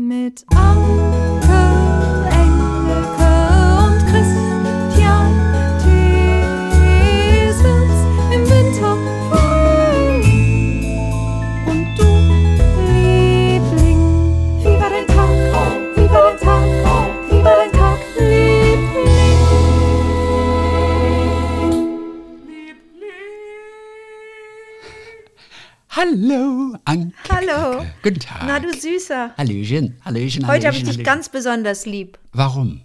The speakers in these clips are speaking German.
Mit Anke, Engelke und Christian Thiesens im Winter Frühling. Und du, Liebling, wie war dein Tag? Wie war dein Tag? Dein Tag, Hallo, Anke. Hallo. Guten Tag. Na du Süßer. Hallöchen, Hallöchen, Heute habe ich dich Hallöchen. ganz besonders lieb. Warum?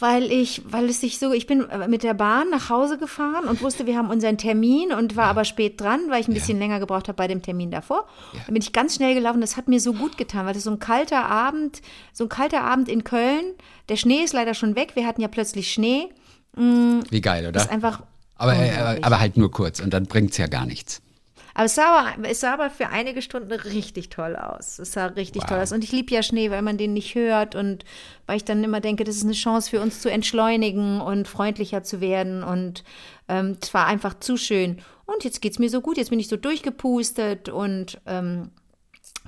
Weil ich, weil es sich so, ich bin mit der Bahn nach Hause gefahren und wusste, wir haben unseren Termin und war aber spät dran, weil ich ein bisschen länger gebraucht habe bei dem Termin davor. Dann bin ich ganz schnell gelaufen. Das hat mir so gut getan, weil das so ein kalter Abend, so ein kalter Abend in Köln. Der Schnee ist leider schon weg. Wir hatten ja plötzlich Schnee. Wie geil, oder? Das ist einfach. aber, äh, aber halt nur kurz und dann bringt's ja gar nichts. Aber es sah aber, es sah aber für einige Stunden richtig toll aus. Es sah richtig Wow. toll aus. Und ich liebe ja Schnee, weil man den nicht hört und weil ich dann immer denke, das ist eine Chance für uns zu entschleunigen und freundlicher zu werden. Und ähm, es war einfach zu schön. Und jetzt geht's mir so gut. Jetzt bin ich so durchgepustet und ähm,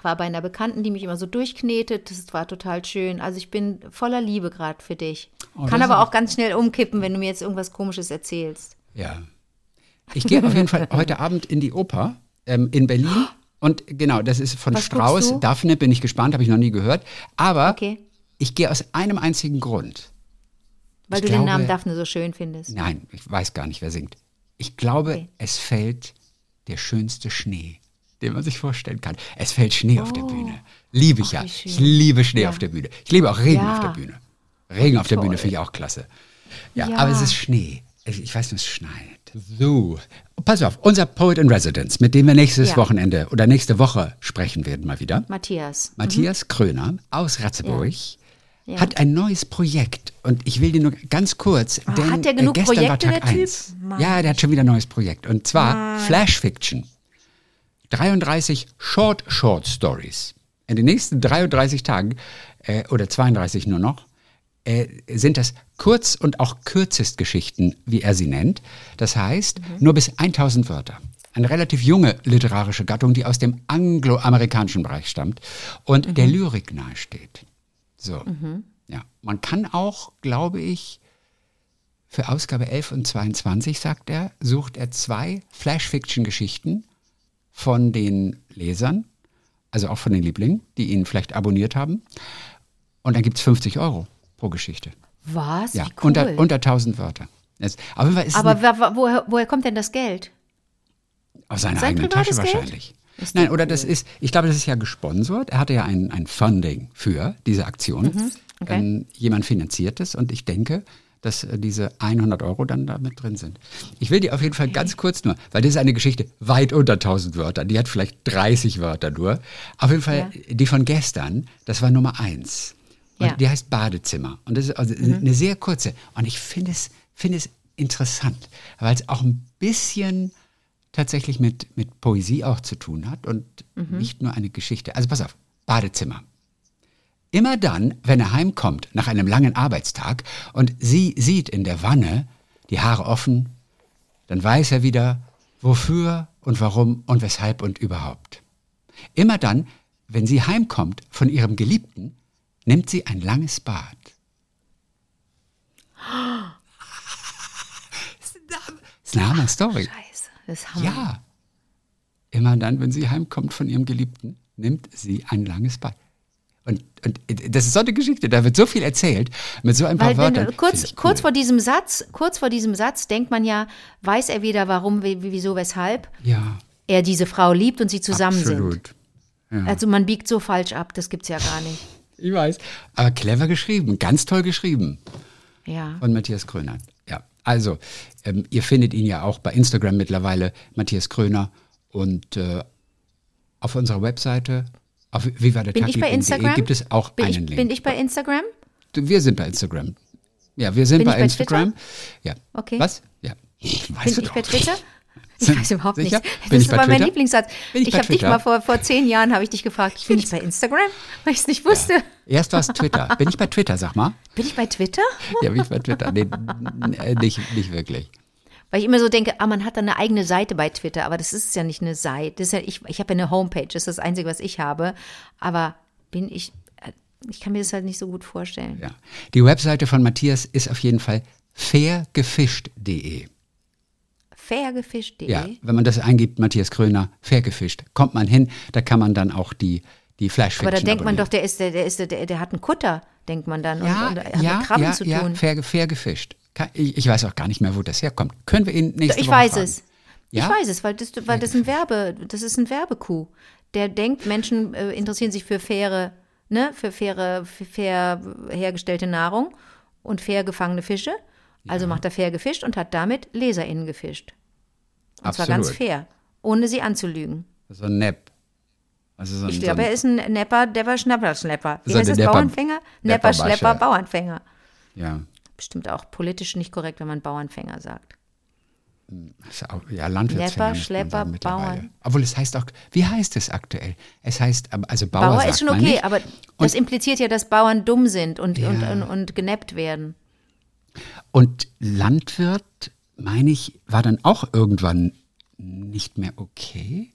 war bei einer Bekannten, die mich immer so durchknetet. Das war total schön. Also ich bin voller Liebe gerade für dich. Oh, Kann aber auch ganz schnell umkippen, wenn du mir jetzt irgendwas Komisches erzählst. Ja. Ich gehe auf jeden Fall heute Abend in die Oper ähm, in Berlin. Und genau, das ist von Was du? Daphne bin ich gespannt, habe ich noch nie gehört. Aber Okay. ich gehe aus einem einzigen Grund. Weil Ich du den Namen glaube- Daphne so schön findest. Nein, ich weiß gar nicht, wer singt. Ich glaube, Okay. es fällt der schönste Schnee, den man sich vorstellen kann. Es fällt Schnee auf der Bühne. Liebe ich Oh. Ach, ja. Ich liebe Schnee Ja. auf der Bühne. Ich liebe auch Regen Ja. auf der Bühne. Regen auf der Toll. Bühne finde ich auch klasse. Ja, Ja. aber es ist Schnee. Ich ich weiß nur, es schneit. So. Pass auf, unser Poet in Residence, mit dem wir nächstes Ja. Wochenende oder nächste Woche sprechen werden mal wieder. Matthias. Matthias Kröner aus Ratzeburg Ja. hat ein neues Projekt und ich will dir nur ganz kurz, Ah, denn hat der genug äh, gestern war Projekte, Tag der Typ? 1. Mann. Ja, der hat schon wieder ein neues Projekt und zwar Flash Fiction. 33 Short Short Stories. In den nächsten 33 Tagen äh, oder 32 nur noch äh, sind das Kurz- und auch Kürzestgeschichten, wie er sie nennt. Das heißt, nur bis 1000 Wörter. Eine relativ junge literarische Gattung, die aus dem angloamerikanischen Bereich stammt und der Lyrik nahesteht. So. Ja. Man kann auch, glaube ich, für Ausgabe 11 und 22, sagt er, sucht er zwei Flash-Fiction-Geschichten von den Lesern, also auch von den Lieblingen, die ihn vielleicht abonniert haben. Und dann gibt es 50 Euro pro Geschichte. Was? Ja, cool. unter, unter 1000 Wörter. Es Aber wa- woher, woher kommt denn das Geld? aus seiner sein eigenen Tasche Geld? wahrscheinlich. Nein, oder das ist, ich glaube, das ist ja gesponsert. Er hatte ja ein, ein Funding für diese Aktion. Mhm, okay. Ähm, jemand finanziert es und ich denke, dass äh, diese 100 Euro dann da mit drin sind. Ich will dir auf jeden Fall ganz kurz nur, weil das ist eine Geschichte weit unter 1000 Wörtern. Die hat vielleicht 30 Wörter nur. Auf jeden Fall, die von gestern, das war Nummer eins. Ja. Mhm. die heißt Badezimmer. Und das ist also eine sehr kurze. Und ich finde es, finde es interessant, weil es auch ein bisschen tatsächlich mit, mit Poesie auch zu tun hat und Mhm. nicht nur eine Geschichte. Also pass auf, Badezimmer. Immer dann, wenn er heimkommt nach einem langen Arbeitstag und sie sieht in der Wanne die Haare offen, dann weiß er wieder, wofür und warum und weshalb und überhaupt. Immer dann, wenn sie heimkommt von ihrem Geliebten, nimmt sie ein langes Bad. Das ist eine Hammer-Story. Scheiße, das ist Hammer. Ja. Immer dann, wenn sie heimkommt von ihrem Geliebten, nimmt sie ein langes Bad. Und, und das ist so eine Geschichte, da wird so viel erzählt, mit so ein paar Weil Wörtern. du, kurz, ich kurz cool. vor diesem Satz, kurz vor diesem Satz denkt man ja, weiß er wieder, warum, wie- wieso, weshalb Ja, er diese Frau liebt und sie zusammen sind. absolut. Also man biegt so falsch ab, das gibt's ja gar nicht. Ich weiß. Aber clever geschrieben, ganz toll geschrieben Ja. von Matthias Kröner. Ja, also, ähm, ihr findet ihn ja auch bei Instagram mittlerweile, Matthias Kröner. Und äh, auf unserer Webseite, auf Bin ich bei vivadertag.de Instagram? gibt es auch Bin einen ich, Link. bin ich bei Instagram? Wir sind bei Instagram. Ja, wir sind Bin bei ich bei Instagram. Ja. Okay. Was? Ja. Weißt Bin du ich doch. bei Twitter? Ich weiß überhaupt Sicher? nicht. Bin Das ich war mein? Lieblingssatz. Bin ich ich habe dich mal vor, vor zehn Jahren habe ich dich gefragt, bin ich bei Instagram? Weil ich es nicht wusste. Erst war es Twitter. Bin ich bei Twitter, sag mal? Bin ich bei Twitter? Ja, bin ich bei Twitter. Nee, nicht, nicht wirklich. Weil ich immer so denke, ah, man hat da eine eigene Seite bei Twitter, aber das ist ja nicht eine Seite. Ja, ich ich habe ja eine Homepage, das ist das Einzige, was ich habe. Aber bin ich, ich kann mir das halt nicht so gut vorstellen. Ja. Die Webseite von Matthias ist auf jeden Fall fairgefischt.de. Fairgefischt.de. Ja, wenn man das eingibt, Matthias Kröner, fair gefischt, kommt man hin, da kann man dann auch die, die Flash Aber da denkt man doch, der ist, der, der ist, der, der hat einen Kutter, denkt man dann. ja, und, und hat ja, mit Krabben ja, zu ja, tun. fair, fair gefischt. Ich, ich weiß auch gar nicht mehr, wo das herkommt. Können wir ihn nächste Ich Woche weiß fragen? es. Ja? Ich weiß es, weil das, weil das ein Werbe, das ist ein Werbekuh. Der denkt, Menschen äh, interessieren sich für faire, ne, für faire, für fair hergestellte Nahrung und fair gefangene Fische. Also macht er fair gefischt und hat damit LeserInnen gefischt. Und zwar ganz Absolut. fair, ohne sie anzulügen. So ein Nepp. Also so ein, Ich glaube, er ist ein Nepper, Depper, Schnapper, Schlepper. Wie So heißt das? Nepper- Bauernfänger? Nepper. Schlepper, Bauernfänger. ja, Bestimmt auch politisch nicht korrekt, wenn man Bauernfänger sagt. ist auch, ja, Landwirtsfänger Nepper, Schlepper. Bauern. Obwohl es heißt auch, wie heißt es aktuell? Es heißt, also Bauer, Bauer ist schon okay, aber das impliziert ja, dass Bauern dumm sind und, und, Ja. und, und genappt werden. Und Landwirt, meine ich, war dann auch irgendwann nicht mehr okay?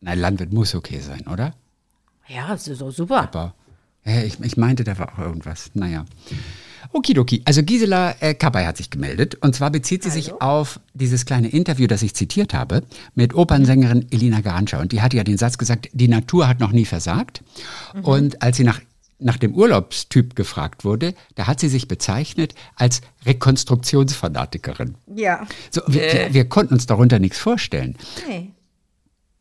Nein, Landwirt muss okay sein, oder? Ja, das ist so super. Aber ja, ich, ich meinte, da war auch irgendwas. Naja. Okidoki. Also Gisela äh, Kabay hat sich gemeldet. Und zwar bezieht sie sich auf dieses kleine Interview, das ich zitiert habe, mit Opernsängerin Elina Garantscha. Und die hat ja den Satz gesagt, die Natur hat noch nie versagt. Und als sie nach, nach dem Urlaubstyp gefragt wurde, da hat sie sich bezeichnet als Rekonstruktionsfanatikerin. Ja. So, wir, wir, wir konnten uns darunter nichts vorstellen. Nee.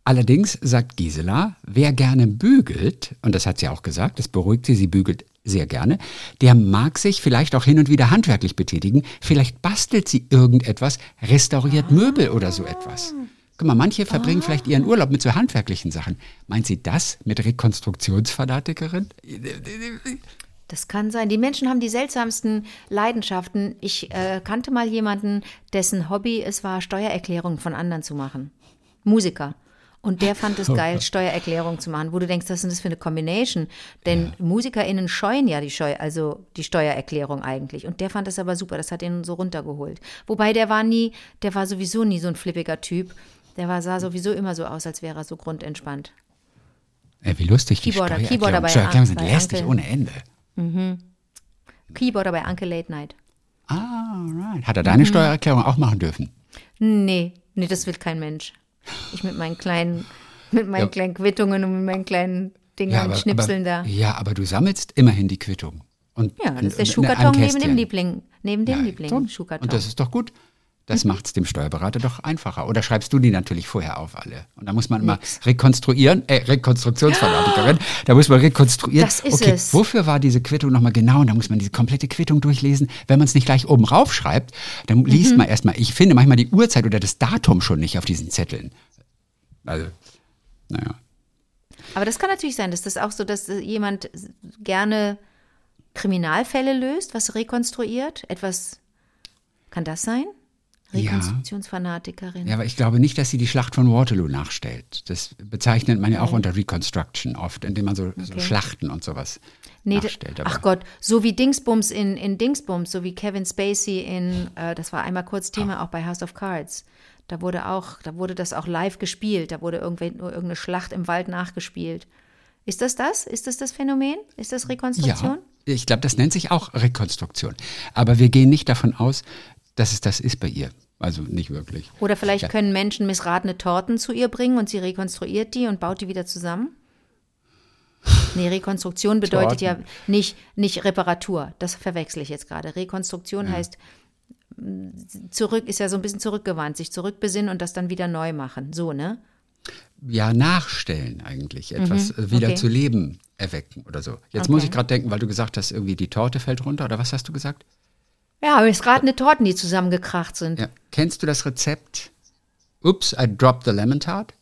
Allerdings sagt Gisela, wer gerne bügelt, und das hat sie auch gesagt, das beruhigt sie, sie bügelt sehr gerne, der mag sich vielleicht auch hin und wieder handwerklich betätigen. Vielleicht bastelt sie irgendetwas, restauriert Möbel oder so etwas. Guck mal, manche verbringen vielleicht ihren Urlaub mit so handwerklichen Sachen. Meint sie das mit Rekonstruktionsfanatikerin? Das kann sein. Die Menschen haben die seltsamsten Leidenschaften. Ich äh, kannte mal jemanden, dessen Hobby es war, Steuererklärungen von anderen zu machen. Musiker. Und der fand es geil, Steuererklärungen zu machen, wo du denkst, was ist denn das für eine Combination? Denn MusikerInnen scheuen ja die Steuer, also die Steuererklärung eigentlich. Und der fand das aber super, das hat ihn so runtergeholt. Wobei der war nie, der war sowieso nie so ein flippiger Typ. Der war, sah sowieso immer so aus, als wäre er so grundentspannt. Äh, wie lustig die Keyboarder, Steuererklärungen Keyboarder bei Steuererklärungen sind bei lästig Anke. ohne Ende. Keyboarder bei Uncle Late Night. Ah, right. Hat er deine Steuererklärung auch machen dürfen? Nee, nee, das will kein Mensch. Ich mit meinen kleinen, mit meinen Ja. kleinen Quittungen und mit meinen kleinen Dingern und Schnipseln aber, da. Ja, aber du sammelst immerhin die Quittung. Und, Ja, das ist der Schuhkarton neben dem Liebling. Neben dem Ja, Liebling, so. Schuhkarton. Und das ist doch gut. Das macht es dem Steuerberater doch einfacher. Oder schreibst du die natürlich vorher auf alle? Und da muss man immer rekonstruieren, äh, Rekonstruktionsfanatikerin, da muss man rekonstruieren. Das ist okay, es. wofür war diese Quittung nochmal genau? Und da muss man diese komplette Quittung durchlesen. Wenn man es nicht gleich oben raufschreibt, dann Mhm. liest man erstmal, ich finde manchmal die Uhrzeit oder das Datum schon nicht auf diesen Zetteln. Also, naja. Aber das kann natürlich sein, dass das auch so, dass jemand gerne Kriminalfälle löst, was rekonstruiert. Etwas, kann das sein? Rekonstruktionsfanatikerin. Ja, aber ich glaube nicht, dass sie die Schlacht von Waterloo nachstellt. Das bezeichnet man ja auch unter Reconstruction oft, indem man so, so Schlachten und sowas Nee, nachstellt. Aber ach Gott, so wie Dingsbums in, in Dingsbums, so wie Kevin Spacey in, äh, das war einmal kurz Thema auch bei House of Cards. Da wurde auch, da wurde das auch live gespielt, da wurde irgendwel- nur irgendeine Schlacht im Wald nachgespielt. Ist das das? Ist das das Phänomen? Ist das Rekonstruktion? ja, ich glaube, das nennt sich auch Rekonstruktion. Aber wir gehen nicht davon aus, dass es das ist bei ihr. Also nicht wirklich. Oder vielleicht können Menschen missratene Torten zu ihr bringen und sie rekonstruiert die und baut die wieder zusammen? Nee, Rekonstruktion bedeutet ja nicht, nicht Reparatur. Das verwechsel ich jetzt gerade. Rekonstruktion heißt, mm, zurück, ist ja so ein bisschen zurückgewandt, sich zurückbesinnen und das dann wieder neu machen. So, ne? Ja, nachstellen eigentlich. Etwas äh, wieder Mhm, okay. zu Leben erwecken oder so. Jetzt muss ich gerade denken, weil du gesagt hast, irgendwie die Torte fällt runter. Oder was hast du gesagt? Ja, missratene Torten, die zusammengekracht sind. Ja. Kennst du das Rezept? Ups, I dropped the lemon tart.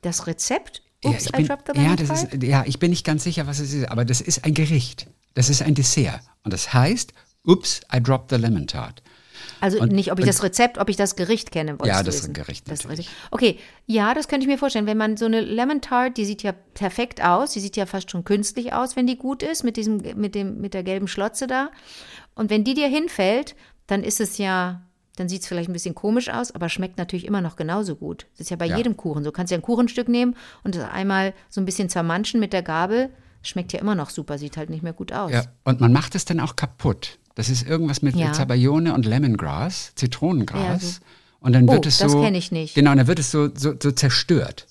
Das Rezept? Ja, Ups, I bin, dropped the ja, lemon das tart? ist, ja, ich bin nicht ganz sicher, was es ist, aber das ist ein Gericht. Das ist ein Dessert. Und das heißt, Ups, I dropped the lemon tart. Also Und- nicht, ob ich das Rezept, ob ich das Gericht kenne. Ja, das ist ein Gericht Das natürlich. Okay, ja, das könnte ich mir vorstellen. Wenn man so eine Lemon Tart, die sieht ja perfekt aus, die sieht ja fast schon künstlich aus, wenn die gut ist, mit, diesem, mit, dem, mit der gelben Schlotze da. Und wenn die dir hinfällt, dann ist es ja, Dann sieht es vielleicht ein bisschen komisch aus, aber schmeckt natürlich immer noch genauso gut. Das ist ja bei Ja. jedem Kuchen so. Du kannst ja ein Kuchenstück nehmen und das einmal so ein bisschen zermanschen mit der Gabel. Schmeckt ja immer noch super, sieht halt nicht mehr gut aus. Ja, und man macht es dann auch kaputt. Das ist irgendwas mit Ja. Zabayone und Lemongrass, Zitronengras. Ja, so. Und dann wird Oh, es das so. kenn ich nicht. Genau, dann wird es so, so, so zerstört.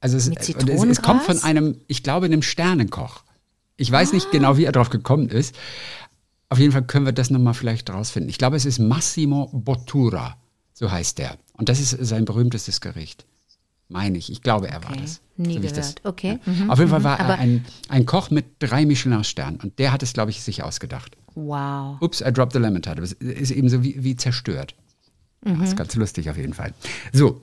Also es, es, es kommt von einem, ich glaube, einem Sternenkoch. Ich weiß Ah. nicht genau, wie er drauf gekommen ist. Auf jeden Fall können wir das nochmal vielleicht rausfinden. Ich glaube, es ist Massimo Bottura, so heißt der. Und das ist sein berühmtestes Gericht. Meine ich. Ich glaube, er war Okay. das. Nie ich gehört. Okay. Ja. Auf jeden Fall war er Aber- ein, ein Koch mit drei Michelin-Sternen. Und der hat es, glaube ich, sich ausgedacht. Wow. Ups, I dropped the lemon tart. Aber es ist eben so wie, wie zerstört. Mhm. Das ist ganz lustig auf jeden Fall. So,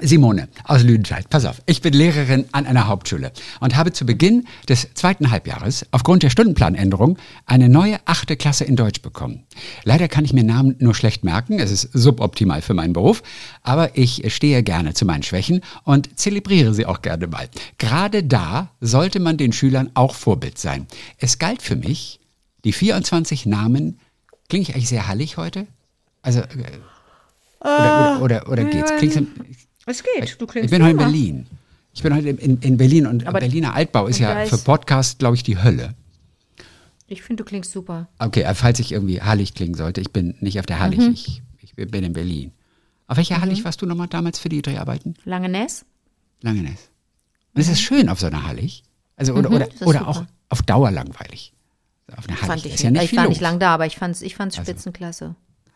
Simone aus Lüdenscheid, pass auf, ich bin Lehrerin an einer Hauptschule und habe zu Beginn des zweiten Halbjahres aufgrund der Stundenplanänderung eine neue achte Klasse in Deutsch bekommen. Leider kann ich mir Namen nur schlecht merken, es ist suboptimal für meinen Beruf, aber ich stehe gerne zu meinen Schwächen und zelebriere sie auch gerne mal. Gerade da sollte man den Schülern auch Vorbild sein. Es galt für mich, die 24 Namen, klinge ich eigentlich sehr hallig heute? Also, äh, oder, oder, oder, oder geht's? Klingt's, Es geht, du ich bin heute in Berlin. Ich bin heute in, in Berlin und Aber- Berliner Altbau ist ja für Podcast, glaube ich, die Hölle. Ich finde, du klingst super. Okay, äh, falls ich irgendwie Hallig klingen sollte, ich bin nicht auf der Hallig, Mhm. ich, ich bin in Berlin. Auf welcher Hallig warst du nochmal damals für die Dreharbeiten? Langeness? Langenes. Und es ist schön auf so einer Hallig. Also, oder, oder, Mhm. das oder super. auch auf Dauer langweilig. Auf einer Hallig Fand ich ist ja nicht. ich war los. nicht lang da, aber ich fand es ich fand's spitzenklasse.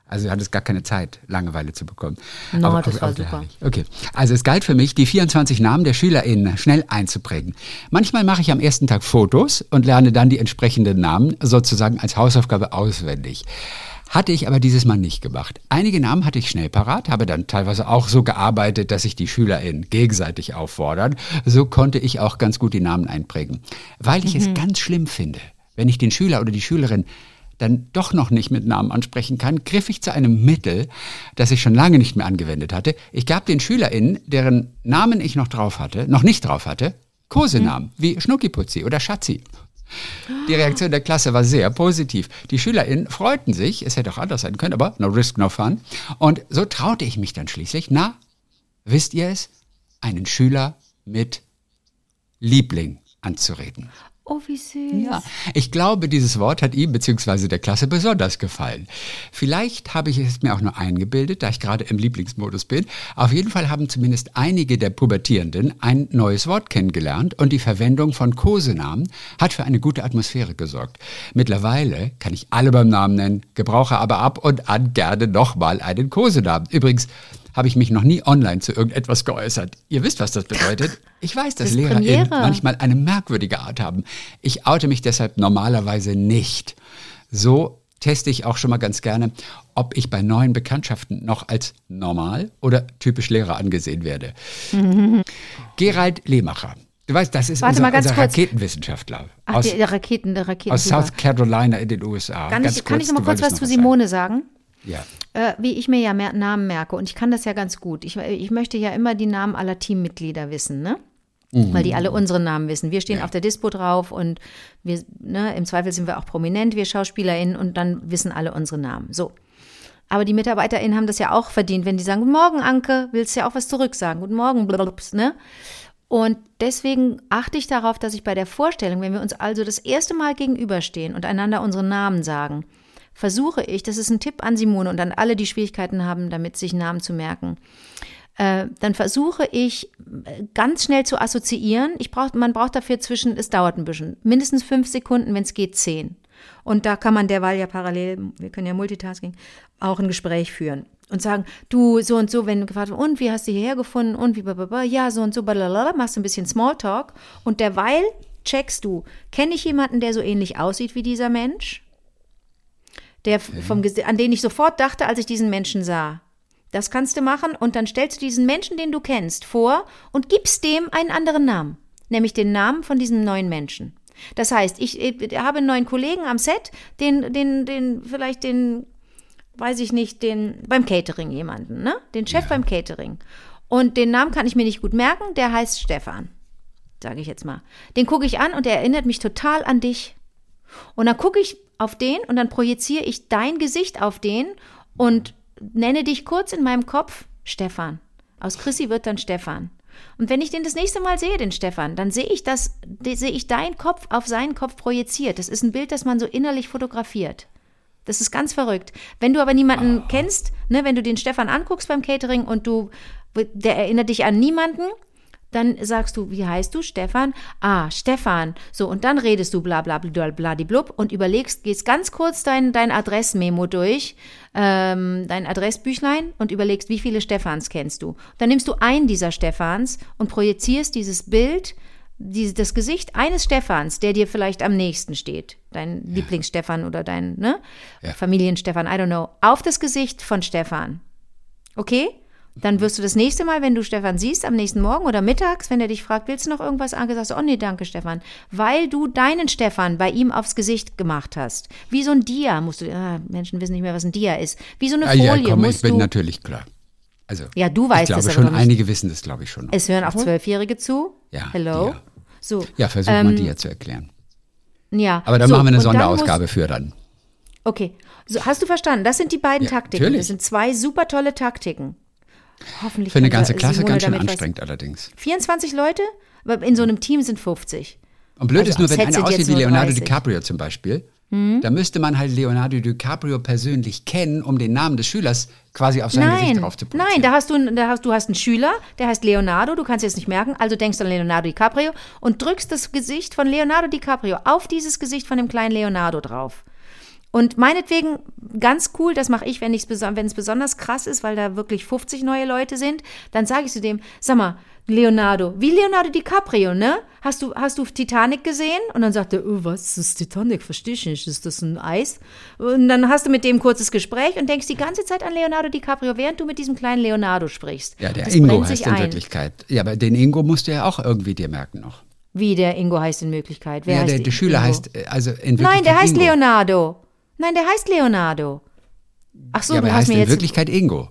Also du hattest gar keine Zeit, Langeweile zu bekommen. No, das war der super. Okay, also es galt für mich, die 24 Namen der SchülerInnen schnell einzuprägen. Manchmal mache ich am ersten Tag Fotos und lerne dann die entsprechenden Namen sozusagen als Hausaufgabe auswendig. Hatte ich aber dieses Mal nicht gemacht. Einige Namen hatte ich schnell parat, habe dann teilweise auch so gearbeitet, dass sich die SchülerInnen gegenseitig auffordern. So konnte ich auch ganz gut die Namen einprägen. Weil ich es ganz schlimm finde, wenn ich den Schüler oder die Schülerin dann doch noch nicht mit Namen ansprechen kann, griff ich zu einem Mittel, das ich schon lange nicht mehr angewendet hatte. Ich gab den SchülerInnen, deren Namen ich noch drauf hatte, noch nicht drauf hatte, Kosenamen wie Schnuckiputzi oder Schatzi. Die Reaktion der Klasse war sehr positiv. Die SchülerInnen freuten sich, es hätte auch anders sein können, aber no risk, no fun. Und so traute ich mich dann schließlich, na, wisst ihr es, einen Schüler mit Liebling anzureden. Oh, wie süß. Ja, ich glaube, dieses Wort hat ihm bzw. der Klasse besonders gefallen. Vielleicht habe ich es mir auch nur eingebildet, da ich gerade im Lieblingsmodus bin. Auf jeden Fall haben zumindest einige der Pubertierenden ein neues Wort kennengelernt und die Verwendung von Kosenamen hat für eine gute Atmosphäre gesorgt. Mittlerweile kann ich alle beim Namen nennen, gebrauche aber ab und an gerne nochmal einen Kosenamen. Übrigens habe ich mich noch nie online zu irgendetwas geäußert. Ihr wisst, was das bedeutet. Ich weiß, dass Das LehrerInnen manchmal eine merkwürdige Art haben. Ich oute mich deshalb normalerweise nicht. So teste ich auch schon mal ganz gerne, ob ich bei neuen Bekanntschaften noch als normal oder typisch Lehrer angesehen werde. Gerald Lehmacher. Du weißt, das ist Warte unser, unser. Raketenwissenschaftler Ach, aus, der, der Raketen, der Raketen. aus South Carolina in den USA. kann Ganz ich, kann kurz, ich noch mal kurz was zu Simone sagen? sagen. Ja. Äh, wie ich mir ja mehr Namen merke. Und ich kann das ja ganz gut. Ich, ich möchte ja immer die Namen aller Teammitglieder wissen, ne? Weil die alle unsere Namen wissen. Wir stehen auf der Dispo drauf und wir, ne, im Zweifel sind wir auch prominent, wir SchauspielerInnen, und dann wissen alle unsere Namen. So. Aber die MitarbeiterInnen haben das ja auch verdient, wenn die sagen, Guten Morgen, Anke, willst du ja auch was zurücksagen? Guten Morgen, blubs, ne? Und deswegen achte ich darauf, dass ich bei der Vorstellung, wenn wir uns also das erste Mal gegenüberstehen und einander unsere Namen sagen, versuche ich, das ist ein Tipp an Simone und an alle, die Schwierigkeiten haben, damit sich Namen zu merken, äh, dann versuche ich äh, ganz schnell zu assoziieren. Ich brauch, man braucht dafür zwischen, es dauert ein bisschen, mindestens fünf Sekunden, wenn es geht, zehn. Und da kann man derweil ja parallel, wir können ja Multitasking, auch ein Gespräch führen und sagen, du, so und so, wenn gefragt wird, und wie hast du hierher gefunden und wie, blablabla, ja, so und so, blablabla, machst ein bisschen Smalltalk und derweil checkst du, kenne ich jemanden, der so ähnlich aussieht wie dieser Mensch? Der vom, Gesi- an den ich sofort dachte, als ich diesen Menschen sah. Das kannst du machen und dann stellst du diesen Menschen, den du kennst, vor und gibst dem einen anderen Namen, nämlich den Namen von diesem neuen Menschen. Das heißt, ich, ich habe einen neuen Kollegen am Set, den, den, den, vielleicht den, weiß ich nicht, den, beim Catering jemanden, ne? Den Chef beim Catering. Und den Namen kann ich mir nicht gut merken, der heißt Stefan, sage ich jetzt mal. Den gucke ich an und der erinnert mich total an dich. Und dann gucke ich auf den und dann projiziere ich dein Gesicht auf den und nenne dich kurz in meinem Kopf Stefan. Aus Chrissy wird dann Stefan. Und wenn ich den das nächste Mal sehe, den Stefan, dann sehe ich das, sehe ich deinen Kopf auf seinen Kopf projiziert. Das ist ein Bild, das man so innerlich fotografiert. Das ist ganz verrückt. Wenn du aber niemanden kennst, ne, wenn du den Stefan anguckst beim Catering und du, der erinnert dich an niemanden, dann sagst du, wie heißt du? Stefan? Ah, Stefan. So, und dann redest du bla bla bla bla blub und überlegst, gehst ganz kurz dein, dein Adressmemo durch, ähm, dein Adressbüchlein und überlegst, wie viele Stefans kennst du. Dann nimmst du einen dieser Stefans und projizierst dieses Bild, die, das Gesicht eines Stefans, der dir vielleicht am nächsten steht, dein Lieblingsstefan oder dein ne? Ja. Familienstefan, I don't know, auf das Gesicht von Stefan. Okay? Dann wirst du das nächste Mal, wenn du Stefan siehst, am nächsten Morgen oder mittags, wenn er dich fragt, willst du noch irgendwas angesagt? Oh nee, danke, Stefan. Weil du deinen Stefan bei ihm aufs Gesicht gemacht hast. Wie so ein Dia musst du, ah, Menschen wissen nicht mehr, was ein Dia ist. Wie so eine Ah, Folie ja, komm, ich musst bin du. natürlich klar. Also, Ja, du weißt ich glaube es aber schon, einige wissen das, glaube ich schon. Es hören auch Zwölfjährige zu. Ja, Hello. Dia. So. ja, versuch mal dir zu erklären. Ja. Aber dann so, machen wir eine Sonderausgabe für dann. Musst, okay. So, hast du verstanden? Das sind die beiden Ja, Taktiken. natürlich. Das sind zwei super tolle Taktiken. Hoffentlich Für eine ganze Klasse Simone ganz schön was- anstrengend allerdings. 24 Leute? Aber in so einem Team sind 50. Und blöd Also ist nur, wenn einer aussieht jetzt wie Leonardo 30. DiCaprio zum Beispiel, da müsste man halt Leonardo DiCaprio persönlich kennen, um den Namen des Schülers quasi auf sein Gesicht Nein, drauf zu nein, da hast du, da hast, du hast einen Schüler, der heißt Leonardo, du kannst es nicht merken, also denkst du an Leonardo DiCaprio und drückst das Gesicht von Leonardo DiCaprio auf dieses Gesicht von dem kleinen Leonardo drauf. Und meinetwegen ganz cool, das mache ich, wenn es besonders krass ist, weil da wirklich 50 neue Leute sind, dann sage ich zu dem, sag mal, Leonardo, wie Leonardo DiCaprio, ne? Hast du, hast du Titanic gesehen? Und dann sagt er, oh, was ist Titanic? Verstehe ich nicht. Ist das ein Eis? Und dann hast du mit dem ein kurzes Gespräch und denkst die ganze Zeit an Leonardo DiCaprio, während du mit diesem kleinen Leonardo sprichst. Ja, der das Ingo heißt in ein. Wirklichkeit. Ja, aber den Ingo musst du ja auch irgendwie dir merken noch. Wie der Ingo heißt in Wirklichkeit. Wer ja, der, der Schüler heißt, äh, also in Wirklichkeit Nein, der heißt Ingo. Leonardo. Nein, der heißt Leonardo. Ach so, ja, aber du er hast heißt mir in jetzt Wirklichkeit Ingo.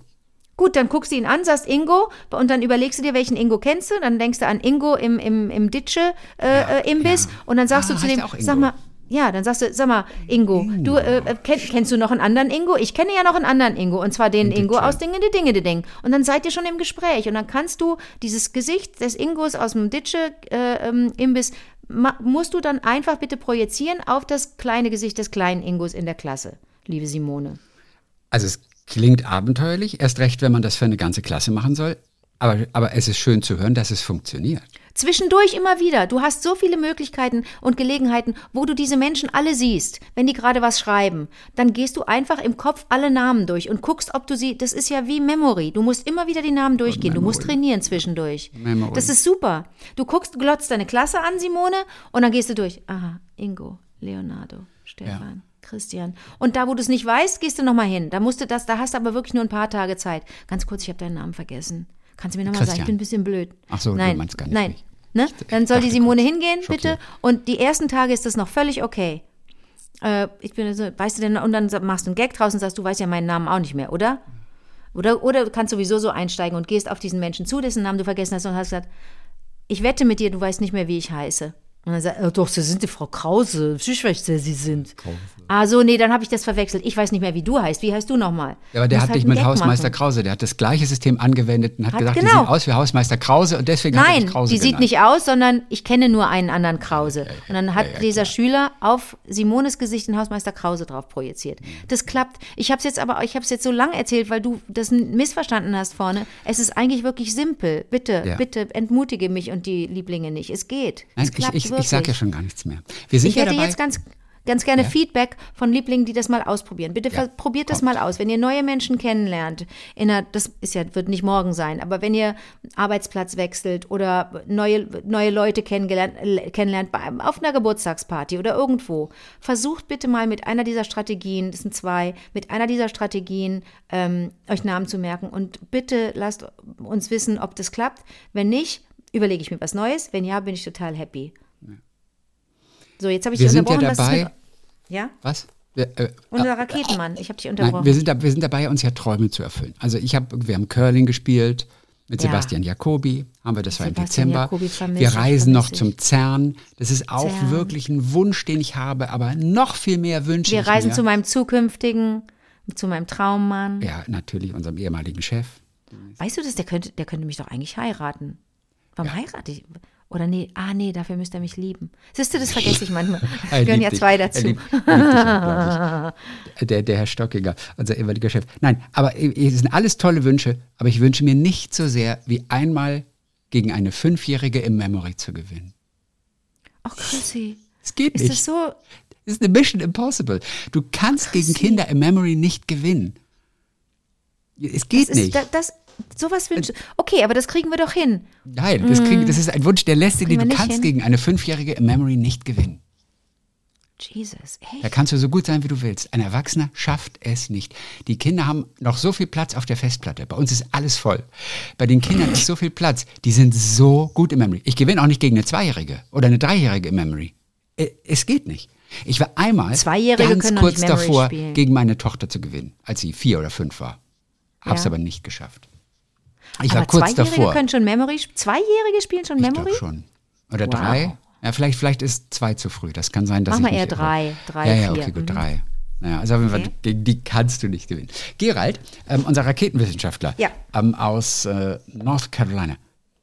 Gut, dann guckst du ihn an, sagst Ingo und dann überlegst du dir, welchen Ingo kennst du. Dann denkst du an Ingo im, im, im Ditsche äh, äh, Imbiss ja. und dann sagst Ah, du zu dem, Ingo? sag mal, ja, dann sagst du, sag mal, Ingo, du äh, äh, kenn, kennst du noch einen anderen Ingo? Ich kenne ja noch einen anderen Ingo und zwar den Ingo aus Dinge, die Dinge, die Ding. Und dann seid ihr schon im Gespräch und dann kannst du dieses Gesicht des Ingos aus dem Ditsche äh, ähm, Imbiss musst du dann einfach bitte projizieren auf das kleine Gesicht des kleinen Ingos in der Klasse, liebe Simone. Also es klingt abenteuerlich, erst recht, wenn man das für eine ganze Klasse machen soll. Aber, aber es ist schön zu hören, dass es funktioniert. Zwischendurch immer wieder. Du hast so viele Möglichkeiten und Gelegenheiten, wo du diese Menschen alle siehst, wenn die gerade was schreiben. Dann gehst du einfach im Kopf alle Namen durch und guckst, ob du sie. Das ist ja wie Memory. Du musst immer wieder die Namen durchgehen. Du musst trainieren zwischendurch. Memory. Das ist super. Du guckst, glotzt deine Klasse an, Simone, und dann gehst du durch. Aha, Ingo, Leonardo, Stefan. Christian. Und da, wo du es nicht weißt, gehst du nochmal hin. Da musst du das, da hast du aber wirklich nur ein paar Tage Zeit. Ganz kurz, ich habe deinen Namen vergessen. Kannst du mir nochmal sagen? Ich bin ein bisschen blöd. Ach so, du nein, meinst gar nicht Nein. Ne? Dann soll die Simone hingehen, bitte. Und die ersten Tage ist das noch völlig okay. Äh, ich bin so, weißt du denn, und dann machst du einen Gag draus und sagst, du weißt ja meinen Namen auch nicht mehr, oder? Oder, oder du kannst sowieso so einsteigen und gehst auf diesen Menschen zu, dessen Namen du vergessen hast und hast gesagt, ich wette mit dir, du weißt nicht mehr, wie ich heiße. Und dann sagt er, doch, Sie sind die Frau Krause. Ich weiß, wer Sie sind. Ah, so, nee, dann habe ich das verwechselt. Ich weiß nicht mehr, wie du heißt. Wie heißt du nochmal? Ja, aber der hat halt dich einen mit Hausmeister machen. Krause, der hat das gleiche System angewendet und hat, Hat- gesagt, die genau. sehen aus wie Hausmeister Krause und deswegen hat er Nein, Krause die sieht genannt. nicht aus, sondern ich kenne nur einen anderen Krause. Und dann hat ja, ja, dieser. Schüler auf Simones Gesicht den Hausmeister Krause drauf projiziert. Das klappt. Ich habe es jetzt aber, ich habe es jetzt so lange erzählt, weil du das missverstanden hast vorne. Es ist eigentlich wirklich simpel. Bitte, Ja. bitte entmutige mich und die Lieblinge nicht. Es geht. Nein, es ich, klappt ich, wirklich. ich sage ja schon gar nichts mehr. Wir sind Ich ja hätte dabei. jetzt ganz, ganz gerne Ja. Feedback von Lieblingen, die das mal ausprobieren. Bitte Ja, probiert das kommt. mal aus. Wenn ihr neue Menschen kennenlernt, in einer, das ist ja, wird nicht morgen sein, aber wenn ihr Arbeitsplatz wechselt oder neue, neue Leute kennengelernt, äh, kennenlernt bei, auf einer Geburtstagsparty oder irgendwo, versucht bitte mal mit einer dieser Strategien, das sind zwei, mit einer dieser Strategien ähm, euch Namen zu merken und bitte lasst uns wissen, ob das klappt. Wenn nicht, überlege ich mir was Neues. Wenn ja, bin ich total happy. So, jetzt habe ich Wir dich sind ja unterbrochen. was ist dabei- mit, ja? Was? Wir, äh, Unser Raketenmann. Ich habe dich Nein, unterbrochen. wir sind, da, wir sind dabei, uns ja Träume zu erfüllen. Also ich habe, wir haben Curling gespielt mit Ja. Sebastian Jacobi, haben wir, das war im Sebastian Dezember. Wir reisen noch zum CERN. Das ist auch CERN. wirklich ein Wunsch, den ich habe, aber noch viel mehr wünsche wir reisen mir. zu meinem zukünftigen, Zu meinem Traummann. Ja, natürlich unserem ehemaligen Chef. Weißt du das? Der könnte, der könnte mich doch eigentlich heiraten. Warum heirate ich? Oder nee, ah nee, dafür müsste er mich lieben. Siehst du, das vergesse ich manchmal. Es gehören ja zwei dazu. er liebt dich der, der Herr Stockinger, unser ehemaliger Chef. Nein, aber es sind alles tolle Wünsche, aber ich wünsche mir nicht so sehr, wie einmal gegen eine Fünfjährige im Memory zu gewinnen. Ach, Chrissy. Es geht Ist nicht. das so? Das ist eine Mission impossible. Du kannst gegen Kinder im Memory nicht gewinnen. Es geht Das ist, nicht. da, das, sowas wünsche Okay, aber das kriegen wir doch hin. Nein, das, krieg, das ist ein Wunsch, der lässt Kriegen du kannst hin. gegen eine Fünfjährige im Memory nicht gewinnen. Jesus, Da echt? kannst du so gut sein, wie du willst. Ein Erwachsener schafft es nicht. Die Kinder haben noch so viel Platz auf der Festplatte. Bei uns ist alles voll. Bei den Kindern ist so viel Platz. Die sind so gut im Memory. Ich gewinne auch nicht gegen eine Zweijährige oder eine Dreijährige im Memory. Äh, Es geht nicht. Ich war einmal Zweijährige ganz kurz davor, spielen. gegen meine Tochter zu gewinnen, als sie vier oder fünf war. Hab's Ja. aber nicht geschafft. Ich war aber kurz Zweijährige davor. können schon Memory Zweijährige spielen schon Ich Memory? glaube schon. Oder Wow. drei? Ja, vielleicht, vielleicht ist zwei zu früh. Das kann sein, dass Mach ich mal eher drei. Drei, ja, ja, vier. okay, gut, Mhm. drei. Naja, also auf jeden Fall, Okay. gegen die kannst du nicht gewinnen. Gerald, ähm, unser Raketenwissenschaftler Ja. ähm, aus äh, North Carolina.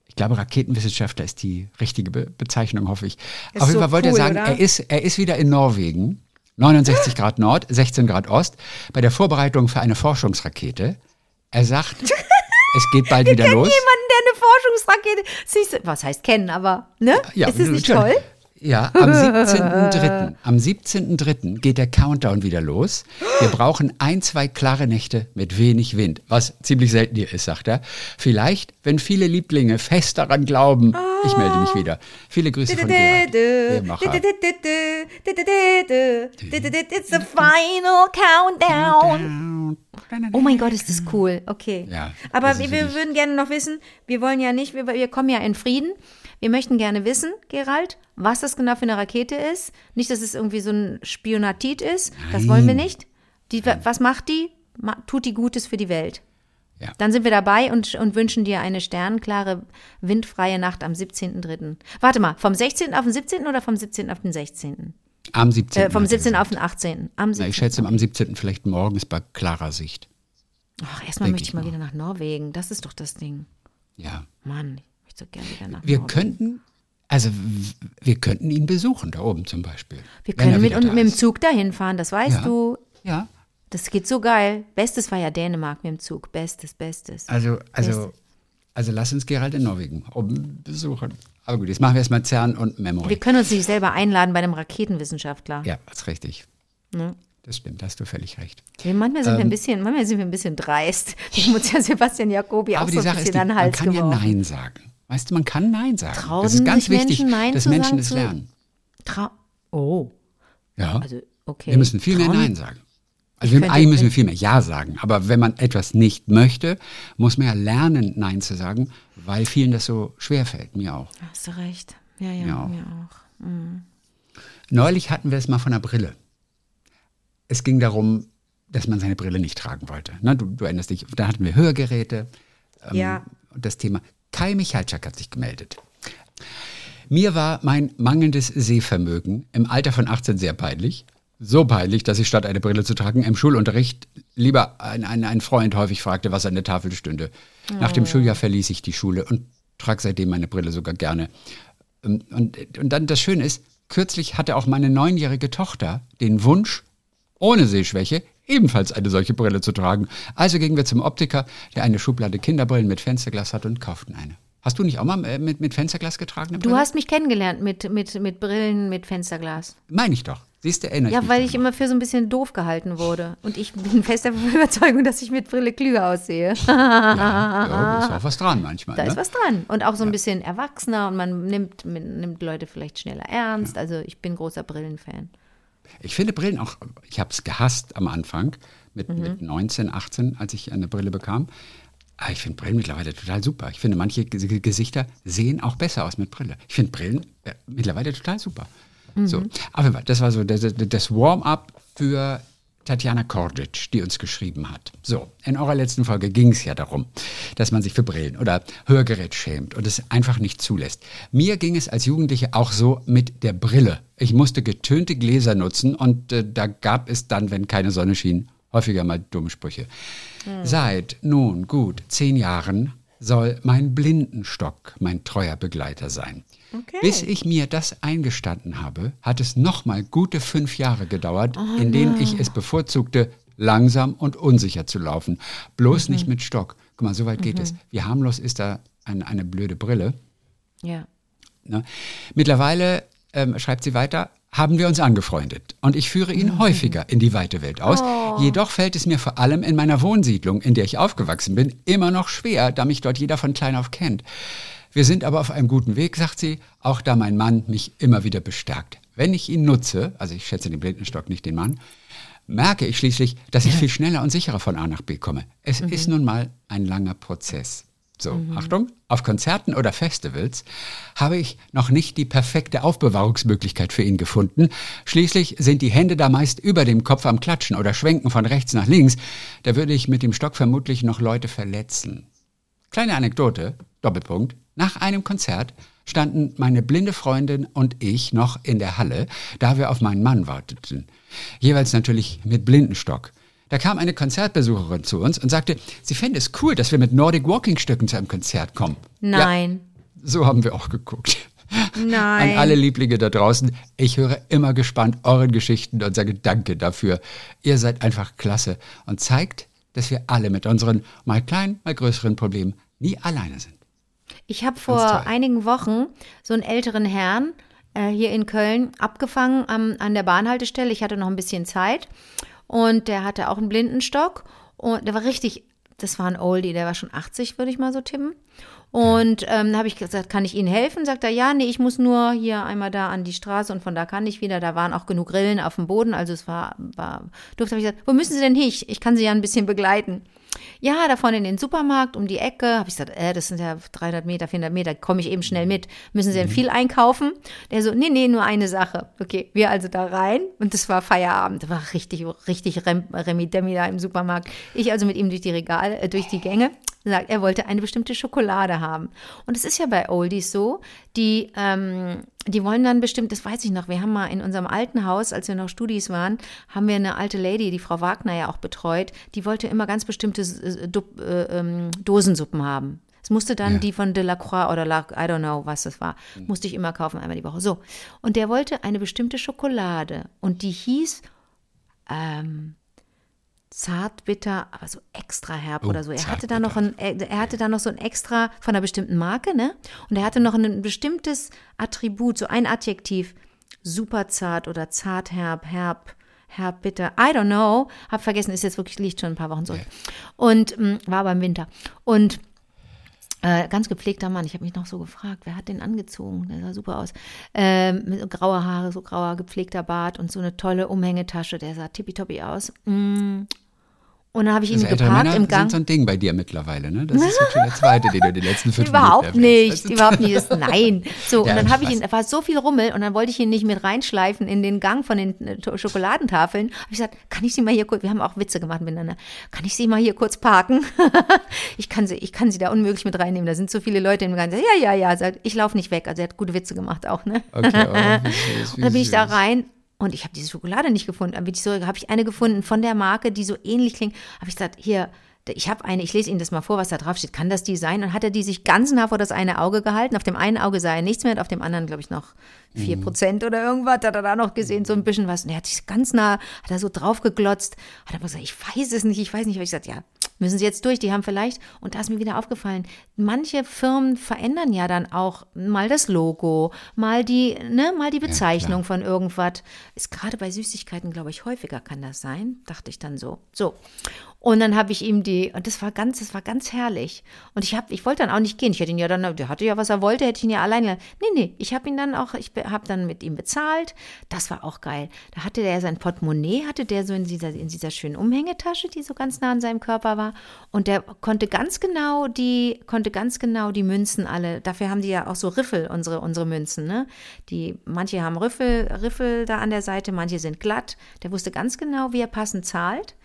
Ich glaube, Raketenwissenschaftler ist die richtige Be Bezeichnung, hoffe ich. Ist auf jeden so Fall wollte cool, er sagen, oder? er ist, er ist wieder in Norwegen. 69 Grad Nord, 16 Grad Ost, bei der Vorbereitung für eine Forschungsrakete. Er sagt, es geht bald wieder los. Jemanden, der eine Forschungsrakete. Siehst was heißt kennen, aber, ne? Ja, ist es nicht toll? Ja, am 17.3. Am 17.3. geht der Countdown wieder los. Wir brauchen ein, zwei klare Nächte mit wenig Wind, was ziemlich selten hier ist, sagt er. Vielleicht, wenn viele Lieblinge fest daran glauben. Ich melde mich wieder. Viele Grüße von Gerhard. Der Macher. It's the final countdown. Oh mein Gott, ist das cool. Okay. Ja, Aber wir, wir würden gerne noch wissen, wir wollen ja nicht, wir, wir kommen ja in Frieden. Wir möchten gerne wissen, Gerald, was das genau für eine Rakete ist. Nicht, dass es irgendwie so ein Spionatit ist. Das wollen wir nicht. Die, was macht die? Tut die Gutes für die Welt. Ja. Dann sind wir dabei und, und wünschen dir eine sternklare, windfreie Nacht am 17.3. Warte mal, vom 16. auf den 17. oder vom 17. auf den 16.? Am 17. Äh, vom hat er 17. auf den 18. Am 17. Na, ich schätze am 17. vielleicht morgens bei klarer Sicht. Ach, erstmal möchte ich mal mal. wieder nach Norwegen. Das ist doch das Ding. Ja. Mann, ich möchte so gerne wieder nach Wir Norwegen. könnten, also wir könnten ihn besuchen, da oben zum Beispiel. Wir können mit, mit dem. Zug dahin fahren, das weißt Ja. du. Ja, Das geht so geil. Bestes war ja Dänemark mit dem Zug. Bestes, bestes. Also, also, Beste. Also lass uns Gerald in Norwegen besuchen. Aber gut, jetzt machen wir erstmal CERN und Memory. Wir können uns nicht selber einladen bei einem Raketenwissenschaftler. ja, das ist richtig. Ne? Das stimmt, da hast du völlig recht. Wir- Manchmal sind, wir Ähm. ein bisschen, manchmal sind wir ein bisschen dreist. Ich muss ja Sebastian Jacobi auch so ein Sache bisschen ist, die, an den man kann ja geworfen. Nein sagen. Weißt du, man kann Nein sagen. Trauen das ist ganz wichtig, Menschen, Nein dass Menschen es zu- lernen. Trau oh, Ja. also okay. Wir müssen viel mehr Trauen- Nein sagen. Also eigentlich müssen wir viel mehr Ja sagen. Aber wenn man etwas nicht möchte, muss man ja lernen, Nein zu sagen, weil vielen das so schwer fällt. Mir auch. Hast du recht. Ja, ja, Ja. mir auch. Neulich hatten wir es mal von der Brille. Es ging darum, dass man seine Brille nicht tragen wollte. Ne, du, du erinnerst dich, da hatten wir Hörgeräte. Ähm, Ja. Und das Thema. Kai Michalczak hat sich gemeldet. Mir war mein mangelndes Sehvermögen im Alter von 18 sehr peinlich. So peinlich, dass ich statt eine Brille zu tragen im Schulunterricht lieber ein, ein, ein Freund häufig fragte, was an der Tafel stünde. Nach dem Schuljahr verließ ich die Schule und trage seitdem meine Brille sogar gerne. Und, und, und dann das Schöne ist, kürzlich hatte auch meine neunjährige Tochter den Wunsch, ohne Sehschwäche ebenfalls eine solche Brille zu tragen. Also gingen wir zum Optiker, der eine Schublade Kinderbrillen mit Fensterglas hat und kauften eine. Hast du nicht auch mal äh, mit, mit Fensterglas getragene Du hast mich kennengelernt mit, mit, mit Brillen mit Fensterglas. Meine ich doch. Siehst du, erinnere Ja, weil ich immer für so ein bisschen doof gehalten wurde. Und ich bin fester Überzeugung, dass ich mit Brille klüger aussehe. Ja, ja, ist auch was dran manchmal. Da ne? ist was dran. Und auch so ein bisschen erwachsener und man nimmt, man nimmt Leute vielleicht schneller ernst. Also ich bin großer Brillenfan. Ich finde Brillen auch, ich habe es gehasst am Anfang, mit, Mhm. mit 19, 18, als ich eine Brille bekam. Aber ich finde Brillen mittlerweile total super. Ich finde, manche Gesichter sehen auch besser aus mit Brille. Ich finde Brillen äh, mittlerweile total super. Mhm. So, aber das war so das, das- Warm-up für Tatjana Kordic, die uns geschrieben hat. So, in eurer letzten Folge ging es ja darum, dass man sich für Brillen oder Hörgerät schämt und es einfach nicht zulässt. Mir ging es als Jugendliche auch so mit der Brille. Ich musste getönte Gläser nutzen und äh, da gab es dann, wenn keine Sonne schien, häufiger mal dumme Sprüche. Seit nun gut zehn Jahren soll mein Blindenstock mein treuer Begleiter sein. Okay. Bis ich mir das eingestanden habe, hat es nochmal gute fünf Jahre gedauert, in denen ich es bevorzugte, langsam und unsicher zu laufen. Bloß nicht mit Stock. Guck mal, so weit geht es. Wie harmlos ist da ein, eine blöde Brille? Ja. Ne? Mittlerweile, ähm, schreibt sie weiter, haben wir uns angefreundet und ich führe ihn häufiger in die weite Welt aus. Jedoch fällt es mir vor allem in meiner Wohnsiedlung, in der ich aufgewachsen bin, immer noch schwer, da mich dort jeder von klein auf kennt. Wir sind aber auf einem guten Weg, sagt sie, auch da mein Mann mich immer wieder bestärkt. Wenn ich ihn nutze, also ich schätze den Blindenstock, nicht den Mann, merke ich schließlich, dass ich viel schneller und sicherer von A nach B komme. Es ist nun mal ein langer Prozess. So, Achtung, auf Konzerten oder Festivals habe ich noch nicht die perfekte Aufbewahrungsmöglichkeit für ihn gefunden. Schließlich sind die Hände da meist über dem Kopf am Klatschen oder schwenken von rechts nach links. Da würde ich mit dem Stock vermutlich noch Leute verletzen. Kleine Anekdote, Doppelpunkt. Nach einem Konzert standen meine blinde Freundin und ich noch in der Halle, da wir auf meinen Mann warteten. Jeweils natürlich mit Blindenstock. Da kam eine Konzertbesucherin zu uns und sagte, sie fände es cool, dass wir mit Nordic Walking Stöcken zu einem Konzert kommen. Nein. Ja, so haben wir auch geguckt. Nein. An alle Lieblinge da draußen, ich höre immer gespannt euren Geschichten und sage Danke dafür. Ihr seid einfach klasse und zeigt, dass wir alle mit unseren mal kleinen, mal größeren Problemen nie alleine sind. Ich habe vor einigen Wochen so einen älteren Herrn äh, hier in Köln abgefangen am, an der Bahnhaltestelle. Ich hatte noch ein bisschen Zeit und der hatte auch einen Blindenstock und der war richtig, das war ein Oldie, der war schon 80, würde ich mal so tippen. Und ähm, da habe ich gesagt, kann ich Ihnen helfen? Sagt er, ja, nee, ich muss nur hier einmal da an die Straße und von da kann ich wieder. Da waren auch genug Rillen auf dem Boden, also es war, war durfte. Habe ich gesagt, wo müssen Sie denn hin? Ich, ich kann Sie ja ein bisschen begleiten. Ja, da vorne in den Supermarkt um die Ecke. Habe ich gesagt, äh, das sind ja 300 Meter, 400 Meter, komme ich eben schnell mit. Müssen Sie denn viel einkaufen? Der so, nee, nee, nur eine Sache. Okay, wir also da rein und das war Feierabend. Das war richtig, richtig Rem, Remi Demi da im Supermarkt. Ich also mit ihm durch die Regale, äh, durch die Gänge sagt, er wollte eine bestimmte Schokolade haben. Und es ist ja bei Oldies so, die, ähm, die wollen dann bestimmt, das weiß ich noch, wir haben mal in unserem alten Haus, als wir noch Studis waren, haben wir eine alte Lady, die Frau Wagner ja auch betreut, die wollte immer ganz bestimmte äh, Dup- äh, ähm, Dosensuppen haben. Es musste dann Ja. die von Delacroix oder La, I don't know, was das war, musste ich immer kaufen, einmal die Woche. So. Und der wollte eine bestimmte Schokolade und die hieß, ähm, zartbitter, aber so extra herb Oh, oder so. Er hatte da noch ein, er hatte da noch so ein extra von einer bestimmten Marke, ne? Und er hatte noch ein bestimmtes Attribut, so ein Adjektiv. Super zart oder zart herb, herb, herb bitter. I don't know. Hab vergessen, ist jetzt wirklich, liegt schon ein paar Wochen zurück. Und mh, war aber im Winter. Und äh, ganz gepflegter Mann. Ich habe mich noch so gefragt, wer hat den angezogen? Der sah super aus. Ähm, mit so grauer Haare, so grauer gepflegter Bart und so eine tolle Umhängetasche. Der sah tippitoppi aus. Mm. Und dann habe ich ihn Also geparkt Männer im Gang. sind so ein Ding bei dir mittlerweile, ne? Das ist schon der zweite, den du die letzten fünf Überhaupt Minuten nicht, Weißt du? überhaupt nicht. Das, nein. So, Ja, und dann habe ich ihn, da war so viel Rummel und dann wollte ich ihn nicht mit reinschleifen in den Gang von den äh, Schokoladentafeln. Habe ich gesagt, kann ich Sie mal hier kurz, wir haben auch Witze gemacht miteinander, kann ich Sie mal hier kurz parken? ich, kann sie, ich kann Sie da unmöglich mit reinnehmen, da sind so viele Leute im Gang. Ja, ja, ja, ich laufe nicht weg. Also er hat gute Witze gemacht auch, ne? Okay, oh, wie süß, wie Und dann bin ich da rein und ich habe diese Schokolade nicht gefunden. Bin ich so, habe ich eine gefunden von der Marke, die so ähnlich klingt. Habe ich gesagt, hier, ich habe eine, ich lese Ihnen das mal vor, was da drauf steht. Kann das die sein? Und hat er die sich ganz nah vor das eine Auge gehalten. Auf dem einen Auge sah er nichts mehr, und auf dem anderen, glaube ich, noch vier Prozent oder irgendwas. Hat er da noch gesehen, so ein bisschen was. Und er hat sich ganz nah, hat er so drauf geglotzt. Hat aber gesagt, ich weiß es nicht, ich weiß nicht. Habe ich gesagt, ja, müssen Sie jetzt durch. Die haben vielleicht, und da ist mir wieder aufgefallen, manche Firmen verändern ja dann auch mal das Logo, mal die, ne, mal die Bezeichnung von irgendwas. Ist gerade bei Süßigkeiten, glaube ich, häufiger kann das sein, dachte ich dann so. So. Und dann habe ich ihm die, und das war ganz, das war ganz herrlich. Und ich habe, ich wollte dann auch nicht gehen. Ich hätte ihn ja dann, der hatte ja, was er wollte, hätte ich ihn ja alleine. Nee, nee, ich habe ihn dann auch, ich habe dann mit ihm bezahlt. Das war auch geil. Da hatte der sein Portemonnaie, hatte der so in dieser, in dieser schönen Umhängetasche, die so ganz nah an seinem Körper war. Und der konnte ganz genau die, konnte ganz genau die Münzen alle, dafür haben die ja auch so Riffel, unsere, unsere Münzen, ne? Die, manche haben Riffel, Riffel da an der Seite, manche sind glatt. Der wusste ganz genau, wie er passend zahlt.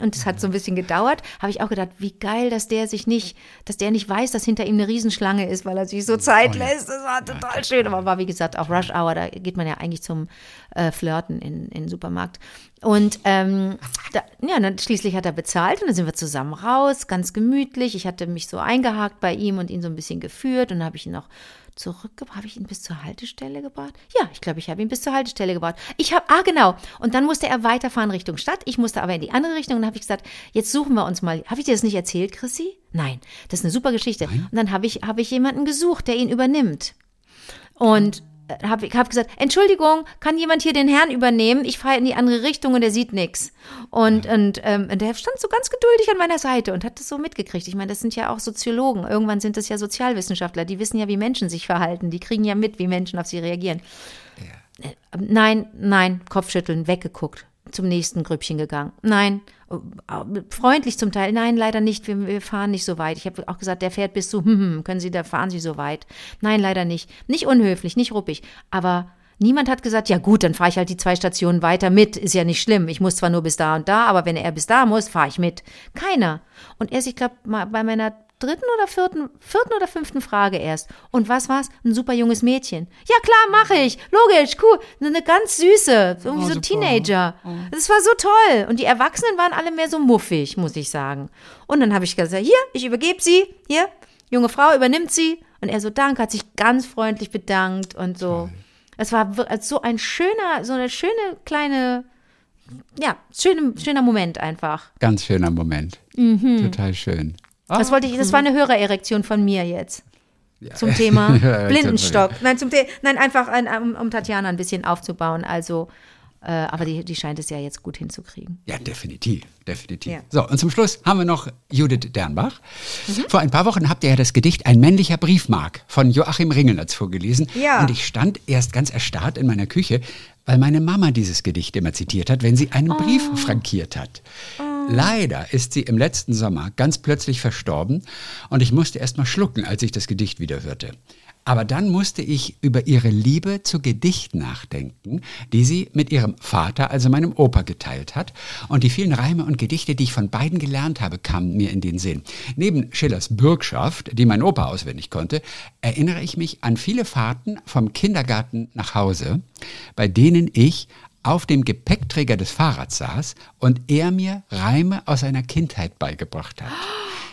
Und es hat so ein bisschen gedauert. Habe ich auch gedacht, wie geil, dass der sich nicht, dass der nicht weiß, dass hinter ihm eine Riesenschlange ist, weil er sich so Zeit Oh lässt. Das war total schön. Aber war, wie gesagt, auch Rush Hour, da geht man ja eigentlich zum äh, Flirten in, in den Supermarkt. Und ähm, da, ja, dann schließlich hat er bezahlt und dann sind wir zusammen raus, ganz gemütlich. Ich hatte mich so eingehakt bei ihm und ihn so ein bisschen geführt und dann habe ich ihn noch zurückgebracht. Habe ich ihn bis zur Haltestelle gebracht? Ja, ich glaube, ich habe ihn bis zur Haltestelle gebracht. Ich habe, ah genau. Und dann musste er weiterfahren Richtung Stadt. Ich musste aber in die andere Richtung und habe ich gesagt, jetzt suchen wir uns mal. Habe ich dir das nicht erzählt, Chrissy? Nein, das ist eine super Geschichte. Und dann habe ich, habe ich jemanden gesucht, der ihn übernimmt. Und habe ich hab gesagt, Entschuldigung, kann jemand hier den Herrn übernehmen? Ich fahre in die andere Richtung und er sieht nichts. Und, und, ähm, und der stand so ganz geduldig an meiner Seite und hat das so mitgekriegt. Ich meine, das sind ja auch Soziologen. Irgendwann sind das ja Sozialwissenschaftler. Die wissen ja, wie Menschen sich verhalten. Die kriegen ja mit, wie Menschen auf sie reagieren. Äh, Nein, nein, Kopfschütteln, weggeguckt. Zum nächsten Grüppchen gegangen. Nein, äh, freundlich zum Teil. Nein, leider nicht. Wir, wir fahren nicht so weit. Ich habe auch gesagt, der fährt bis zu, hm, hm, können Sie, da fahren Sie so weit. Nein, leider nicht. Nicht unhöflich, nicht ruppig. Aber niemand hat gesagt, ja gut, dann fahre ich halt die zwei Stationen weiter mit. Ist ja nicht schlimm. Ich muss zwar nur bis da und da, aber wenn er bis da muss, fahre ich mit. Keiner. Und erst, ich glaube, bei meiner dritten oder vierten, vierten oder fünften Frage erst. Und was war's? Ein super junges Mädchen. Ja klar, mache ich. Logisch, cool. Eine ganz süße, irgendwie Oh, so super. Teenager. Das war so toll. Und die Erwachsenen waren alle mehr so muffig, muss ich sagen. Und dann habe ich gesagt, hier, ich übergebe sie. Hier, junge Frau übernimmt sie. Und er so, danke, hat sich ganz freundlich bedankt und so. Es war also so ein schöner, so eine schöne kleine, ja, schöne, schöner Moment einfach. Ganz schöner Moment. Total schön. Ah, Das wollte ich, das war eine Hörererektion von mir jetzt. Ja. Zum Thema Ja, Blindenstock. Nein, zum The nein, einfach ein, um, um Tatjana ein bisschen aufzubauen. Also, äh, aber die, die scheint es ja jetzt gut hinzukriegen. Ja, definitiv, definitiv. Ja. So, und zum Schluss haben wir noch Judith Dernbach. Vor ein paar Wochen habt ihr ja das Gedicht Ein männlicher Briefmark von Joachim Ringelnatz vorgelesen. Ja. Und ich stand erst ganz erstarrt in meiner Küche, weil meine Mama dieses Gedicht immer zitiert hat, wenn sie einen Brief frankiert hat. Leider ist sie im letzten Sommer ganz plötzlich verstorben und ich musste erst mal schlucken, als ich das Gedicht wieder hörte. Aber dann musste ich über ihre Liebe zu Gedicht nachdenken, die sie mit ihrem Vater, also meinem Opa, geteilt hat. Und die vielen Reime und Gedichte, die ich von beiden gelernt habe, kamen mir in den Sinn. Neben Schillers Bürgschaft, die mein Opa auswendig konnte, erinnere ich mich an viele Fahrten vom Kindergarten nach Hause, bei denen ich auf dem Gepäckträger des Fahrrads saß und er mir Reime aus seiner Kindheit beigebracht hat.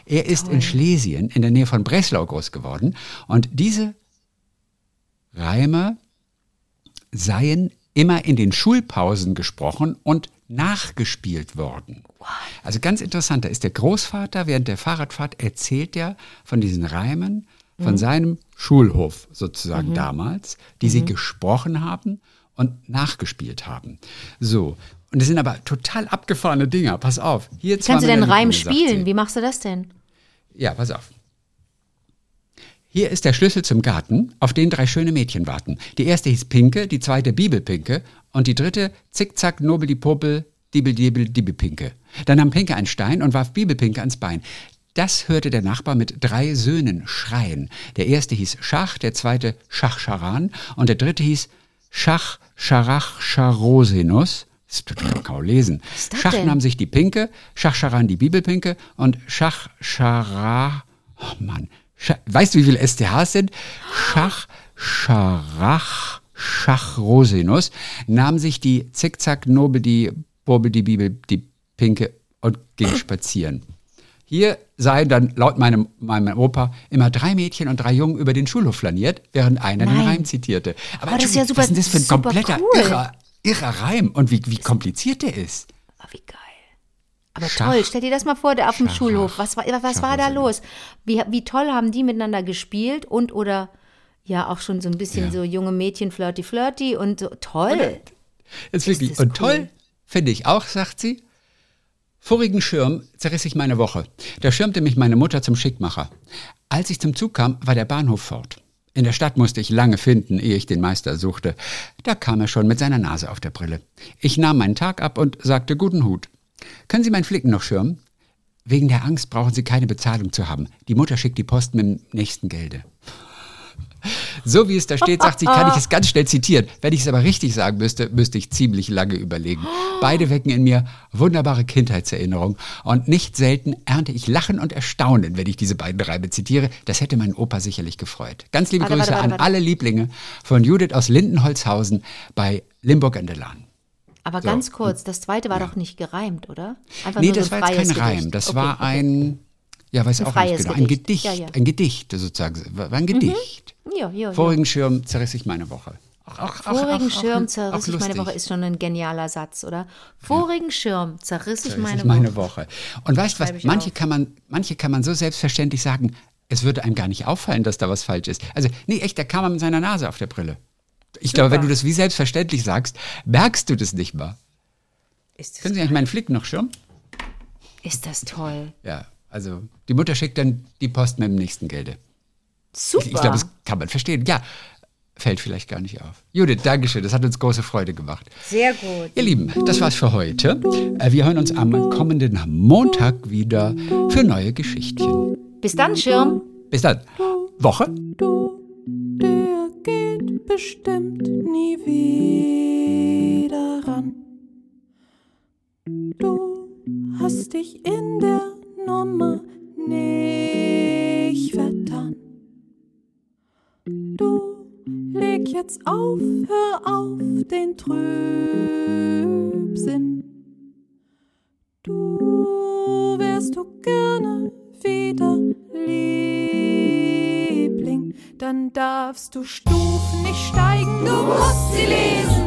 Er ist in Schlesien in der Nähe von Breslau groß geworden und diese Reime seien immer in den Schulpausen gesprochen und nachgespielt worden. Also ganz interessant, da ist der Großvater während der Fahrradfahrt erzählt er von diesen Reimen von seinem Schulhof sozusagen damals, die sie gesprochen haben und nachgespielt haben. So. Und das sind aber total abgefahrene Dinger. Pass auf. Hier zwei Kannst du denn Reim spielen? Wie machst du das denn? Ja, pass auf. Hier ist der Schlüssel zum Garten, auf den drei schöne Mädchen warten. Die erste hieß Pinke, die zweite Bibelpinke und die dritte Zickzack, Nobel-die-Popel, Dibel-Dibel-Dibelpinke. Dann nahm Pinke einen Stein und warf Bibelpinke ans Bein. Das hörte der Nachbar mit drei Söhnen schreien. Der erste hieß Schach, der zweite Schach-Charan und der dritte hieß Schach, Scharach, Charosinus. Das kann man kaum lesen. Schach denn? nahm sich die Pinke, Schach-Charan die Bibelpinke und Schach, Schara, oh Mann, Scha weißt du, wie viele STHs sind? Schach, Scharach, Schachrosinus nahm sich die Zickzack, Nobel, die Bobel, die Bibel, die Pinke und ging spazieren. Hier seien dann laut meinem, meinem Opa immer drei Mädchen und drei Jungen über den Schulhof flaniert, während einer den Nein. Reim zitierte. Aber, Aber das ist ja super- was ist das für ein kompletter, cool. irrer, irrer Reim und wie, wie kompliziert der ist. Oh, wie geil. Aber Schach. toll, stell dir das mal vor, der auf dem Schach. Schulhof. Was war, was war da los? Wie, wie toll haben die miteinander gespielt und oder ja auch schon so ein bisschen Ja. so junge Mädchen flirty flirty und so toll. Ist wirklich. und cool. toll finde ich auch, sagt sie. Vorigen Schirm zerriss ich meine Woche. Da schirmte mich meine Mutter zum Schickmacher. Als ich zum Zug kam, war der Bahnhof fort. In der Stadt musste ich lange finden, ehe ich den Meister suchte. Da kam er schon mit seiner Nase auf der Brille. Ich nahm meinen Tag ab und sagte guten Hut. Können Sie meinen Flicken noch schirmen? Wegen der Angst brauchen Sie keine Bezahlung zu haben. Die Mutter schickt die Post mit dem nächsten Gelde. So wie es da steht, sagt sie, kann ich es ganz schnell zitieren. Wenn ich es aber richtig sagen müsste, müsste ich ziemlich lange überlegen. Beide wecken in mir wunderbare Kindheitserinnerungen. Und nicht selten ernte ich Lachen und Erstaunen, wenn ich diese beiden Reime zitiere. Das hätte mein Opa sicherlich gefreut. Ganz liebe Warte, Grüße warte, warte, an alle Lieblinge von Judith aus Lindenholzhausen bei Limburg an der Lahn. Aber ganz kurz, das zweite war doch nicht gereimt, oder? Einfach Nee, nur das so war jetzt kein freies Reim. Gedicht. Das Okay, war okay. ein, ja, weiß Ein auch nicht genau, ein Gedicht. Gedicht. Ja, ja. Ein Gedicht sozusagen. War ein Gedicht. Ja, ja, ja. Vorigen Schirm zerriss ich meine Woche. Ach, ach, Vorigen ach, Schirm zerriss ich meine. Woche ist schon ein genialer Satz, oder? Vorigen Schirm zerriss ich Zerriss meine, ich meine Woche. Woche. Und weißt du was, ich manche auf. kann, man, manche kann man so selbstverständlich sagen, es würde einem gar nicht auffallen, dass da was falsch ist. Also, nee, echt, da kam man mit seiner Nase auf der Brille. Ich glaube, wenn du das wie selbstverständlich sagst, merkst du das nicht mal. Ist, Können Sie eigentlich meinen Flick noch schirmen? ist das toll. Ja, also die Mutter schickt dann die Post mit dem nächsten Gelde. Super. Ich, ich glaube, das kann man verstehen. Ja, fällt vielleicht gar nicht auf. Judith, Dankeschön, das hat uns große Freude gemacht. Sehr gut. Ihr Lieben, das war's für heute. Äh, Wir hören uns am kommenden Montag wieder für neue Geschichtchen. Bis dann, Schirm. Bis dann. Woche. Du, der geht bestimmt nie wieder ran. Du hast dich in der Nummer nicht vertan. Du leg jetzt auf, hör auf den Trübsinn. Du wärst du gerne wieder Liebling, dann darfst du Stufen nicht steigen, du musst sie lesen.